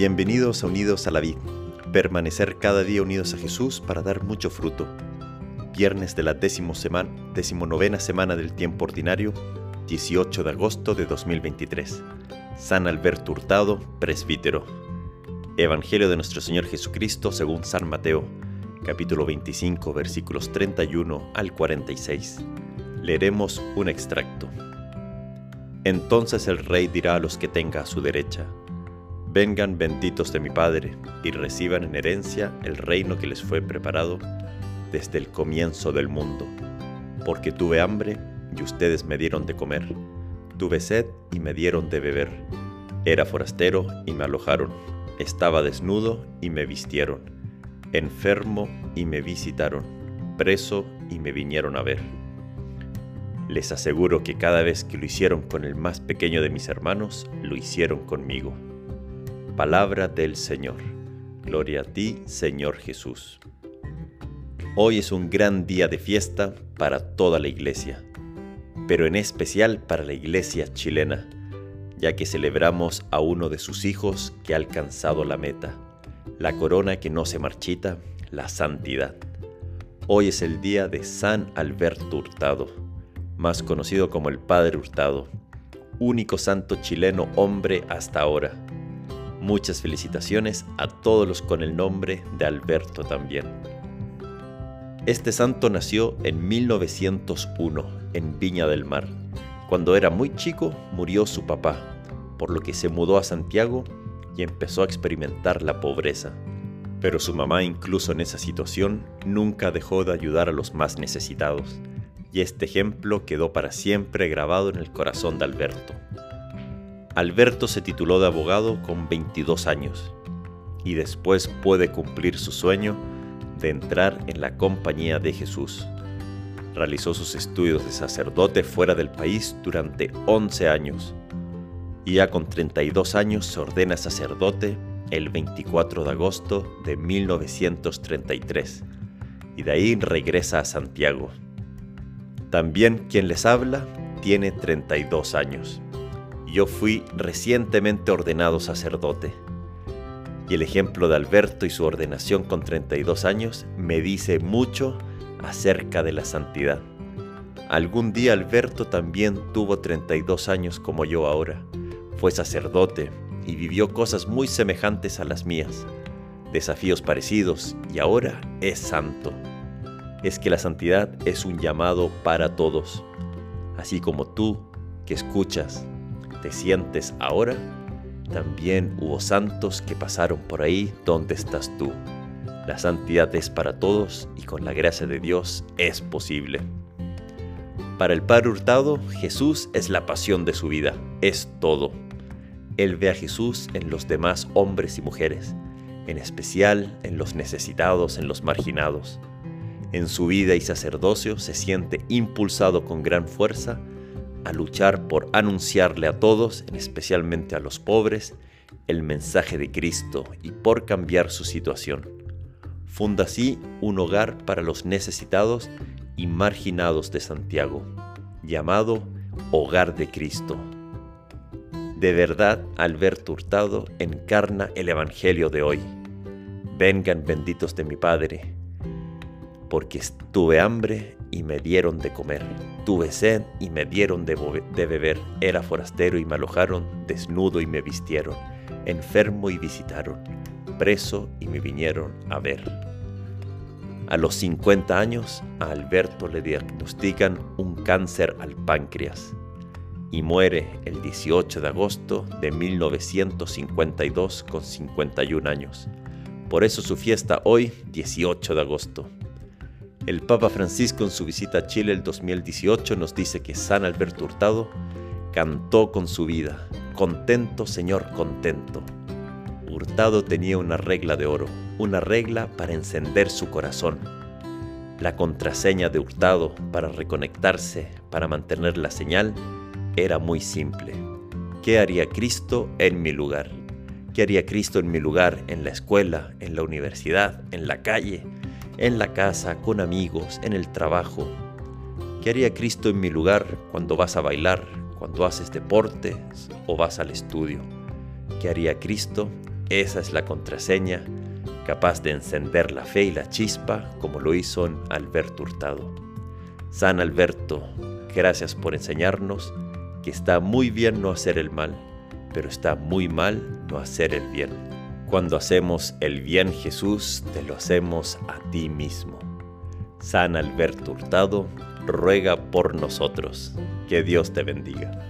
Bienvenidos a Unidos a la Vid. Permanecer cada día unidos a Jesús para dar mucho fruto. Viernes de la décimo semana, decimonovena semana del tiempo ordinario, 18 de agosto de 2023. San Alberto Hurtado, presbítero. Evangelio de nuestro Señor Jesucristo según San Mateo, capítulo 25, versículos 31 al 46. Leeremos un extracto. Entonces el rey dirá a los que tenga a su derecha, Vengan benditos de mi Padre, y reciban en herencia el reino que les fue preparado desde el comienzo del mundo. Porque tuve hambre, y ustedes me dieron de comer. Tuve sed, y me dieron de beber. Era forastero, y me alojaron. Estaba desnudo, y me vistieron. Enfermo, y me visitaron. Preso, y me vinieron a ver. Les aseguro que cada vez que lo hicieron con el más pequeño de mis hermanos, lo hicieron conmigo. Palabra del Señor. Gloria a ti, Señor Jesús. Hoy es un gran día de fiesta para toda la iglesia, pero en especial para la iglesia chilena, ya que celebramos a uno de sus hijos que ha alcanzado la meta, la corona que no se marchita, la santidad. Hoy es el día de San Alberto Hurtado, más conocido como el Padre Hurtado, único santo chileno hombre hasta ahora Muchas felicitaciones a todos los con el nombre de Alberto también. Este santo nació en 1901 en Viña del Mar. Cuando era muy chico murió su papá, por lo que se mudó a Santiago y empezó a experimentar la pobreza. Pero su mamá incluso en esa situación nunca dejó de ayudar a los más necesitados, y este ejemplo quedó para siempre grabado en el corazón de Alberto. Alberto se tituló de abogado con 22 años y después puede cumplir su sueño de entrar en la compañía de Jesús. Realizó sus estudios de sacerdote fuera del país durante 11 años y ya con 32 años se ordena sacerdote el 24 de agosto de 1933 y de ahí regresa a Santiago. También quien les habla tiene 32 años. Yo fui recientemente ordenado sacerdote. Y el ejemplo de Alberto y su ordenación con 32 años me dice mucho acerca de la santidad. Algún día Alberto también tuvo 32 años como yo ahora. Fue sacerdote y vivió cosas muy semejantes a las mías, desafíos parecidos y ahora es santo. Es que la santidad es un llamado para todos, así como tú que escuchas te sientes ahora, también hubo santos que pasaron por ahí donde estás tú. La santidad es para todos y con la gracia de Dios es posible. Para el Padre Hurtado, Jesús es la pasión de su vida, es todo. Él ve a Jesús en los demás hombres y mujeres, en especial en los necesitados, en los marginados. En su vida y sacerdocio se siente impulsado con gran fuerza a luchar por anunciarle a todos, especialmente a los pobres, el mensaje de Cristo y por cambiar su situación. Funda así un hogar para los necesitados y marginados de Santiago, llamado Hogar de Cristo. De verdad, Alberto Hurtado encarna el Evangelio de hoy. Vengan benditos de mi Padre, porque tuve hambre y me dieron de comer. Tuve sed y me dieron de, beber. Era forastero y me alojaron, desnudo y me vistieron, enfermo y visitaron, preso y me vinieron a ver. A los 50 años, a Alberto le diagnostican un cáncer al páncreas y muere el 18 de agosto de 1952 con 51 años. Por eso su fiesta hoy, 18 de agosto. El Papa Francisco en su visita a Chile el 2018 nos dice que San Alberto Hurtado cantó con su vida, contento Señor, contento. Hurtado tenía una regla de oro, una regla para encender su corazón. La contraseña de Hurtado para reconectarse, para mantener la señal, era muy simple. ¿Qué haría Cristo en mi lugar? ¿Qué haría Cristo en mi lugar en la escuela, en la universidad, en la calle? En la casa, con amigos, en el trabajo. ¿Qué haría Cristo en mi lugar cuando vas a bailar, cuando haces deportes o vas al estudio? ¿Qué haría Cristo esa es la contraseña capaz de encender la fe y la chispa como lo hizo en Alberto Hurtado. San Alberto, gracias por enseñarnos que está muy bien no hacer el mal, pero está muy mal no hacer el bien. Cuando hacemos el bien Jesús, te lo hacemos a ti mismo. San Alberto Hurtado, ruega por nosotros. Que Dios te bendiga.